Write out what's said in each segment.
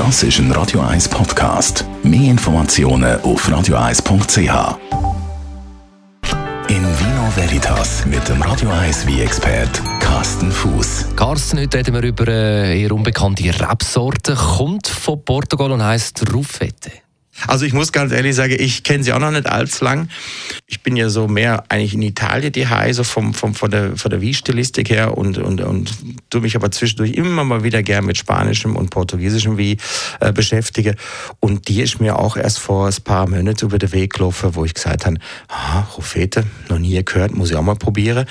Das ist ein Radio 1 Podcast. Mehr Informationen auf radio1.ch. In Vino Veritas mit dem Radio 1 wie expert Carsten Fuß. Carsten, heute reden wir über eine eher unbekannte Rebsorte, kommt von Portugal und heisst Rufete. Also ich muss ganz ehrlich sagen, ich kenne sie auch noch nicht allzu lang. Ich bin ja so mehr eigentlich in Italien die so vom, vom, von der, von der Wie-Stilistik her und, und, und tue mich aber zwischendurch immer mal wieder gern mit Spanischem und Portugiesischem Wie äh, beschäftige. Und die ist mir auch erst vor ein paar Monaten über den Weg gelaufen, wo ich gesagt habe, ah, Rufete, noch nie gehört, muss ich auch mal probieren.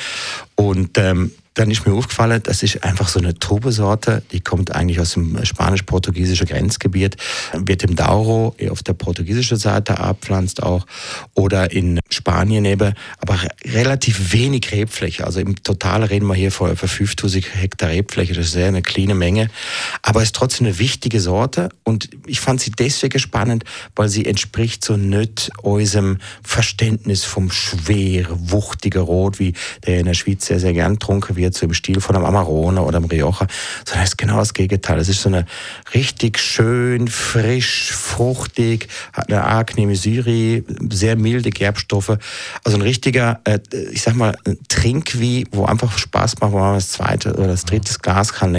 Und ähm, dann ist mir aufgefallen, das ist einfach so eine Trubesorte, die kommt eigentlich aus dem spanisch-portugiesischen Grenzgebiet, wird im Douro auf der portugiesischen Seite abpflanzt auch oder in Spanien eben, aber relativ wenig Rebfläche. Also im Total reden wir hier von etwa 5000 Hektar Rebfläche, das ist sehr eine kleine Menge, aber ist trotzdem eine wichtige Sorte und ich fand sie deswegen spannend, weil sie entspricht so nicht unserem Verständnis vom schwer, wuchtigen Rot, wie der in der Schweiz sehr, sehr gern getrunken wird jetzt so im Stil von einem Amarone oder einem Rioja, sondern es ist genau das Gegenteil. Es ist so eine richtig schön, frisch, fruchtig, hat eine angenehme Syri, sehr milde Gerbstoffe. Also ein richtiger, äh, ich sag mal, Trink wie, wo einfach Spaß macht, wo man das zweite oder das dritte Glas kann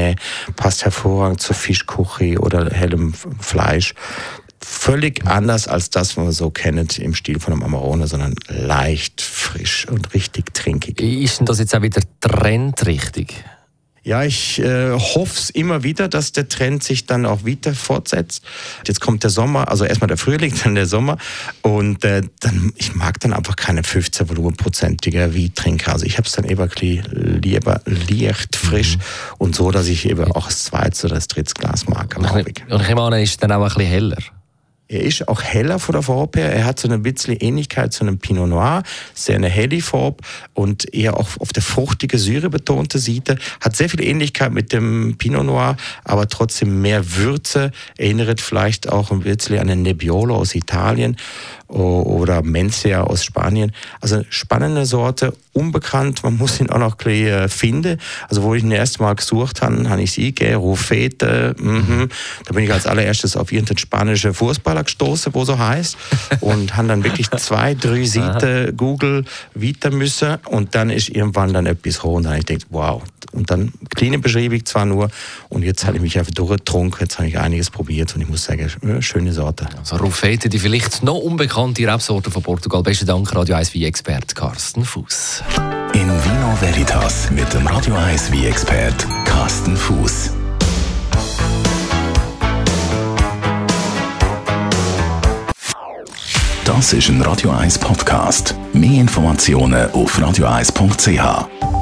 passt hervorragend zur Fischkuchi oder hellem Fleisch völlig anders als das, was man so kennt im Stil von einem Amarone, sondern leicht, frisch und richtig trinkig. Ist denn das jetzt auch wieder trendrichtig? Ja, ich äh, hoffe es immer wieder, dass der Trend sich dann auch wieder fortsetzt. Jetzt kommt der Sommer, also erstmal der Frühling, dann der Sommer. Und äh, dann, ich mag dann einfach keine 15 Volumenprozentiger wie Trinker. Also ich habe es dann eben lieber leicht, frisch mhm. und so, dass ich eben auch das zweite oder das dritte Glas mag. Und ich, und ich meine, ist dann auch ein bisschen heller. Er ist auch heller von der Farbe her. Er hat so ein bisschen Ähnlichkeit zu einem Pinot Noir. Sehr eine helle Farbe und eher auch auf der fruchtige, Syre betonte Seite. Hat sehr viel Ähnlichkeit mit dem Pinot Noir, aber trotzdem mehr Würze. Erinnert vielleicht auch ein bisschen an den Nebbiolo aus Italien oder Mencia aus Spanien. Also spannende Sorte, unbekannt, man muss ihn auch noch ein äh, finden. Also wo ich ihn erst mal gesucht habe, habe ich sie gegeben, Rufete, mhm. da bin ich als allererstes auf irgendeinen spanischen Fußballer gestoßen, wo so heißt und habe dann wirklich zwei, drei Seiten Google weiter müssen und dann ist irgendwann dann etwas hoch und dann habe ich gedacht, wow, und dann kleine Beschreibung zwar nur und jetzt habe ich mich einfach durchgetrunken, jetzt habe ich einiges probiert und ich muss sagen, äh, schöne Sorte. Also Rufete, die vielleicht noch unbekannte Rebsorte von Portugal. Besten Dank, Radio 1 wie expert Carsten Fuß. In Vino Veritas mit dem Radio 1 wie expert Carsten Fuß. Das ist ein Radio 1 Podcast. Mehr Informationen auf radio1.ch.